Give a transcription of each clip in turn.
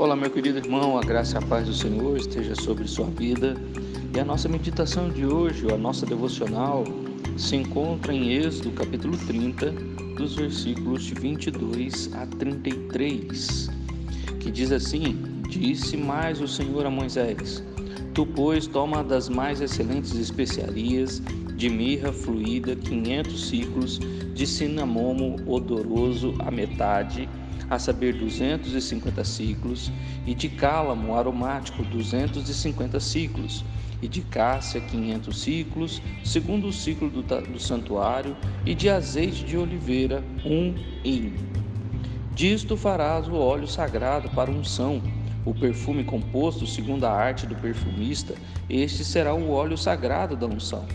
Olá, meu querido irmão, a graça e a paz do Senhor esteja sobre sua vida. E a nossa meditação de hoje, a nossa devocional, se encontra em Êxodo, capítulo 30, dos versículos de 22 a 33, que diz assim: Disse mais o Senhor a Moisés: Tu, pois, toma das mais excelentes especiarias, de mirra fluída, 500 ciclos, de cinamomo odoroso a metade, a saber 250 ciclos, e de cálamo aromático 250 ciclos, e de cássia 500 ciclos, segundo o ciclo do, do santuário, e de azeite de oliveira um hin. Disto farás o óleo sagrado para unção, o perfume composto segundo a arte do perfumista, este será o óleo sagrado da unção.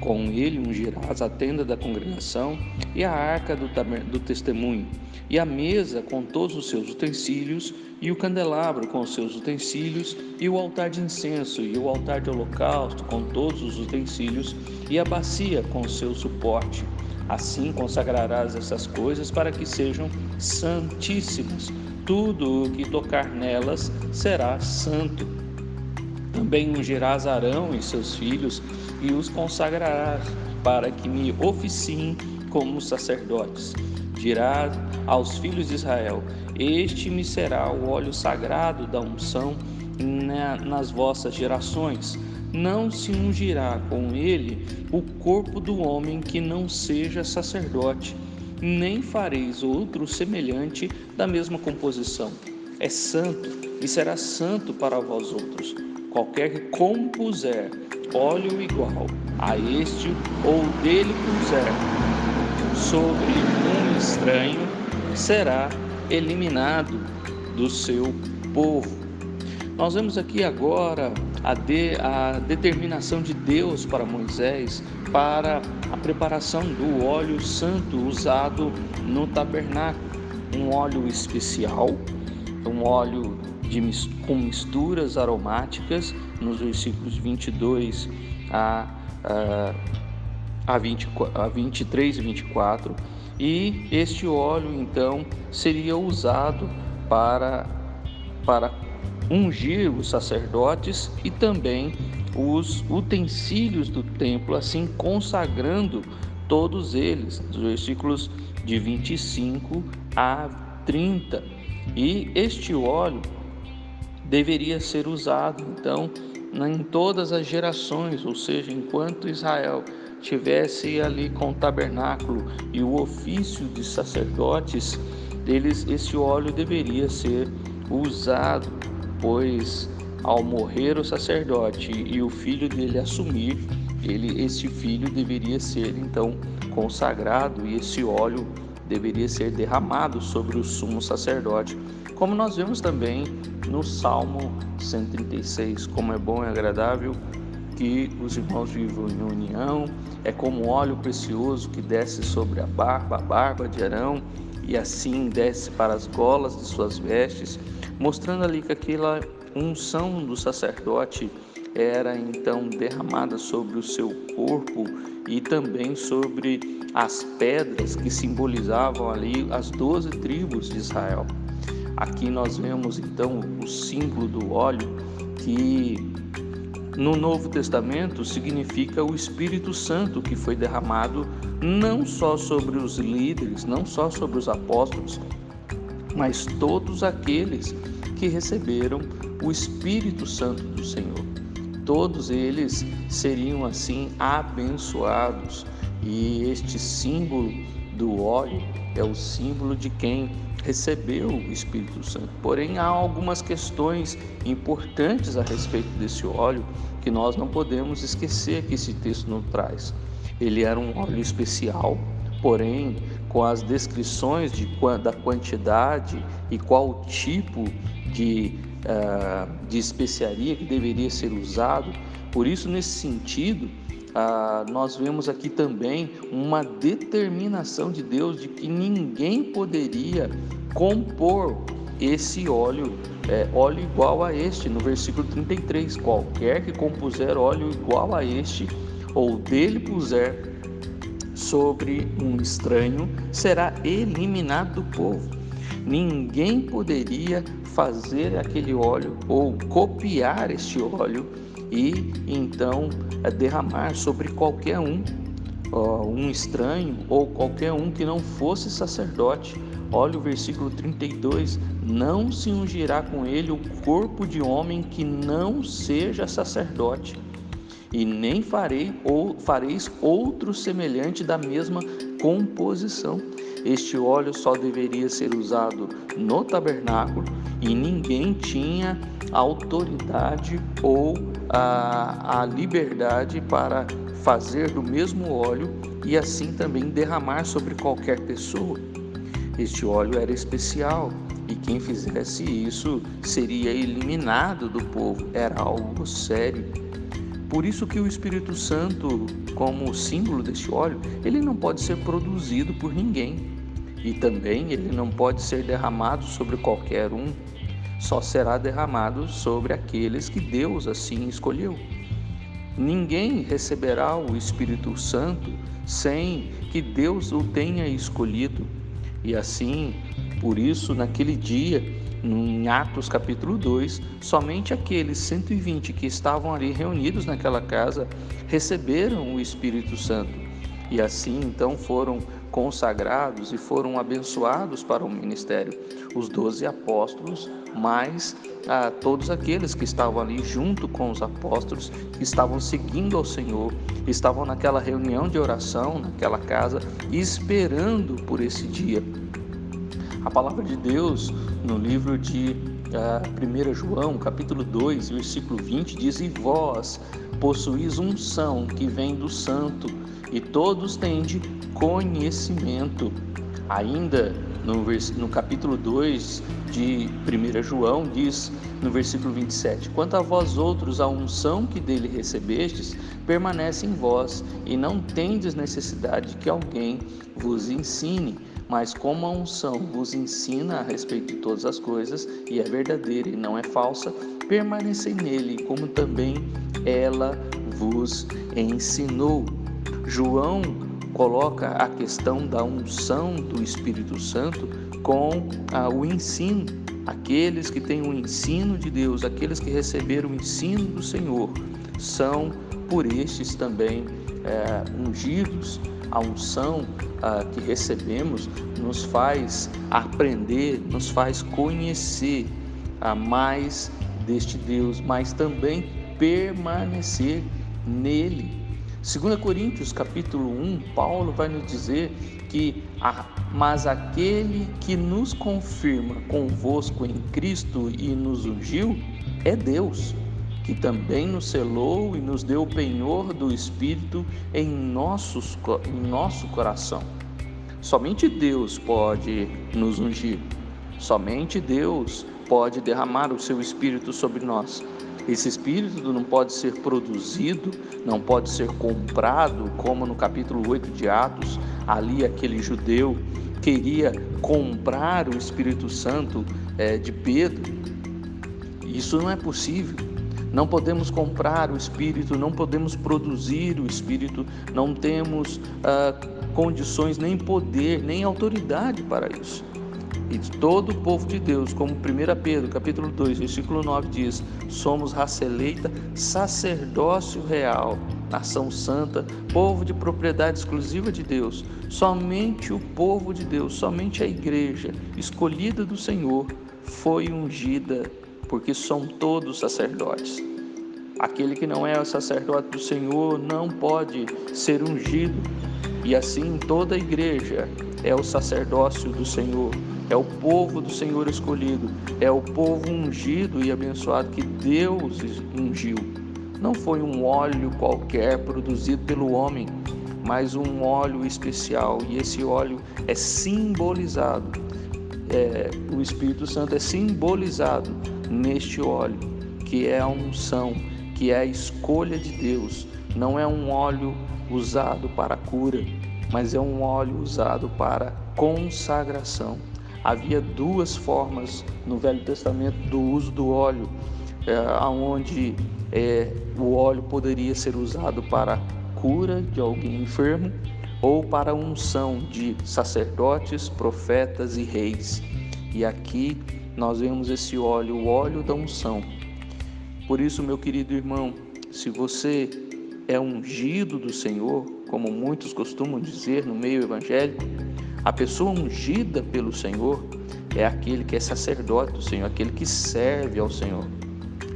Com ele ungirás a tenda da congregação e a arca do, do testemunho, e a mesa com todos os seus utensílios, e o candelabro com os seus utensílios, e o altar de incenso, e o altar de holocausto com todos os utensílios, e a bacia com o seu suporte. Assim consagrarás essas coisas para que sejam santíssimas. Tudo o que tocar nelas será santo. Também ungirás Arão e seus filhos e os consagrarás para que me oficiem como sacerdotes. Dirás aos filhos de Israel: Este me será o óleo sagrado da unção nas vossas gerações. Não se ungirá com ele o corpo do homem que não seja sacerdote, nem fareis outro semelhante da mesma composição. É santo e será santo para vós outros. Qualquer que compuser óleo igual a este ou dele puser sobre um estranho, será eliminado do seu povo. Nós vemos aqui agora a, de, a determinação de Deus para Moisés para a preparação do óleo santo usado no tabernáculo, um óleo especial, um óleo de, com misturas aromáticas, nos versículos 22 a, a, a, 20, a 23 e 24. E este óleo então seria usado para, para ungir os sacerdotes e também os utensílios do templo, assim consagrando todos eles, dos versículos de 25 a 30. E este óleo deveria ser usado, então, em todas as gerações, ou seja, enquanto Israel tivesse ali com o tabernáculo e o ofício de sacerdotes, eles esse óleo deveria ser usado, pois ao morrer o sacerdote e o filho dele assumir, ele esse filho deveria ser então consagrado e esse óleo deveria ser derramado sobre o sumo sacerdote, como nós vemos também no Salmo 136, como é bom e agradável que os irmãos vivam em união, é como óleo precioso que desce sobre a barba, a barba de Arão, e assim desce para as golas de suas vestes, mostrando ali que aquela unção do sacerdote era então derramada sobre o seu corpo e também sobre as pedras que simbolizavam ali as doze tribos de Israel. Aqui nós vemos então o símbolo do óleo que no Novo Testamento significa o Espírito Santo que foi derramado não só sobre os líderes, não só sobre os apóstolos, mas todos aqueles que receberam o Espírito Santo do Senhor. Todos eles seriam assim abençoados, e este símbolo do óleo é o símbolo de quem recebeu o Espírito Santo. Porém, há algumas questões importantes a respeito desse óleo que nós não podemos esquecer que esse texto nos traz. Ele era um óleo especial, porém, com as descrições de, da quantidade e qual tipo de, uh, de especiaria que deveria ser usado. Por isso, nesse sentido, ah, nós vemos aqui também uma determinação de Deus de que ninguém poderia compor esse óleo, é, óleo igual a este, no versículo 33. Qualquer que compuser óleo igual a este, ou dele puser sobre um estranho, será eliminado do povo. Ninguém poderia fazer aquele óleo ou copiar este óleo e então é, derramar sobre qualquer um, um estranho ou qualquer um que não fosse sacerdote. Olha o versículo 32: Não se ungirá com ele o corpo de homem que não seja sacerdote, e nem farei ou fareis outro semelhante da mesma composição. Este óleo só deveria ser usado no tabernáculo e ninguém tinha autoridade ou a, a liberdade para fazer do mesmo óleo e assim também derramar sobre qualquer pessoa. Este óleo era especial e quem fizesse isso seria eliminado do povo, era algo sério. Por isso que o Espírito Santo, como símbolo deste óleo, ele não pode ser produzido por ninguém. E também ele não pode ser derramado sobre qualquer um, só será derramado sobre aqueles que Deus assim escolheu. Ninguém receberá o Espírito Santo sem que Deus o tenha escolhido. E assim, por isso, naquele dia, em Atos capítulo 2, somente aqueles 120 que estavam ali reunidos naquela casa receberam o Espírito Santo. E assim então foram consagrados e foram abençoados para o ministério. Os doze apóstolos, mais ah, todos aqueles que estavam ali junto com os apóstolos, estavam seguindo ao Senhor, estavam naquela reunião de oração, naquela casa, esperando por esse dia. A palavra de Deus no livro de uh, 1 João, capítulo 2, versículo 20, diz: E vós possuís unção que vem do Santo, e todos tende conhecimento. Ainda no, no capítulo 2 de 1 João, diz no versículo 27: Quanto a vós outros, a unção que dele recebestes permanece em vós, e não tendes necessidade que alguém vos ensine mas como a unção vos ensina a respeito de todas as coisas, e é verdadeira e não é falsa, permanecei nele, como também ela vos ensinou. João coloca a questão da unção do Espírito Santo com ah, o ensino. Aqueles que têm o ensino de Deus, aqueles que receberam o ensino do Senhor, são por estes também é, ungidos a unção ah, que recebemos nos faz aprender, nos faz conhecer a mais deste Deus, mas também permanecer nele. 2 Coríntios capítulo 1, Paulo vai nos dizer que mas aquele que nos confirma convosco em Cristo e nos ungiu é Deus que também nos selou e nos deu o penhor do Espírito em, nossos, em nosso coração. Somente Deus pode nos ungir, somente Deus pode derramar o seu Espírito sobre nós. Esse Espírito não pode ser produzido, não pode ser comprado, como no capítulo 8 de Atos, ali aquele judeu queria comprar o Espírito Santo é, de Pedro. Isso não é possível. Não podemos comprar o Espírito, não podemos produzir o Espírito, não temos ah, condições, nem poder, nem autoridade para isso. E todo o povo de Deus, como 1 Pedro, capítulo 2, versículo 9 diz: somos raça eleita, sacerdócio real, nação santa, povo de propriedade exclusiva de Deus. Somente o povo de Deus, somente a igreja escolhida do Senhor foi ungida porque são todos sacerdotes. Aquele que não é o sacerdote do Senhor não pode ser ungido, e assim toda a igreja é o sacerdócio do Senhor, é o povo do Senhor escolhido, é o povo ungido e abençoado que Deus ungiu. Não foi um óleo qualquer produzido pelo homem, mas um óleo especial, e esse óleo é simbolizado. É, o Espírito Santo é simbolizado neste óleo, que é a unção, que é a escolha de Deus. Não é um óleo usado para cura, mas é um óleo usado para consagração. Havia duas formas no Velho Testamento do uso do óleo, é, onde é, o óleo poderia ser usado para cura de alguém enfermo ou para unção de sacerdotes, profetas e reis. E aqui nós vemos esse óleo, o óleo da unção. Por isso, meu querido irmão, se você é ungido do Senhor, como muitos costumam dizer no meio evangélico, a pessoa ungida pelo Senhor é aquele que é sacerdote do Senhor, aquele que serve ao Senhor,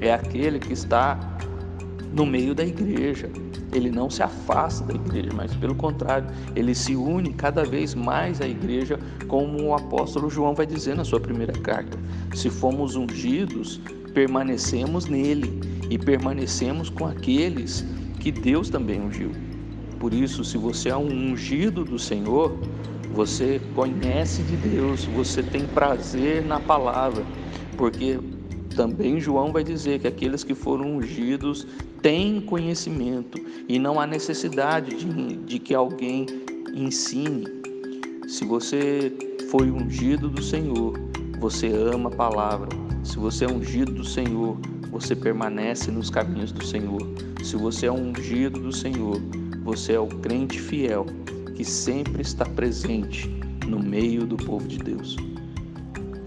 é aquele que está no meio da igreja. Ele não se afasta da igreja, mas pelo contrário, ele se une cada vez mais à igreja, como o apóstolo João vai dizer na sua primeira carta. Se fomos ungidos, permanecemos nele e permanecemos com aqueles que Deus também ungiu. Por isso, se você é um ungido do Senhor, você conhece de Deus, você tem prazer na palavra, porque também João vai dizer que aqueles que foram ungidos têm conhecimento e não há necessidade de, de que alguém ensine. Se você foi ungido do Senhor, você ama a palavra. Se você é ungido do Senhor, você permanece nos caminhos do Senhor. Se você é ungido do Senhor, você é o crente fiel que sempre está presente no meio do povo de Deus.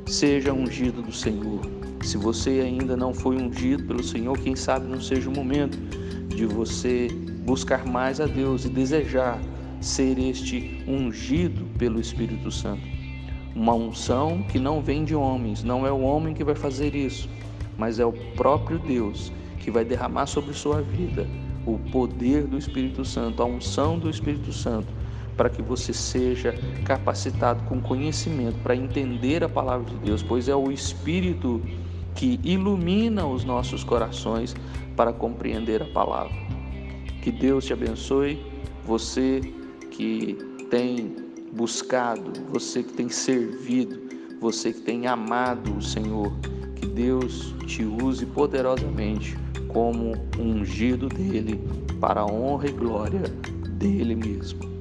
Seja ungido do Senhor. Se você ainda não foi ungido pelo Senhor, quem sabe não seja o momento de você buscar mais a Deus e desejar ser este ungido pelo Espírito Santo. Uma unção que não vem de homens, não é o homem que vai fazer isso, mas é o próprio Deus que vai derramar sobre sua vida o poder do Espírito Santo, a unção do Espírito Santo para que você seja capacitado com conhecimento para entender a palavra de Deus, pois é o Espírito que ilumina os nossos corações para compreender a palavra. Que Deus te abençoe, você que tem buscado, você que tem servido, você que tem amado o Senhor, que Deus te use poderosamente como ungido dele para a honra e glória dele mesmo.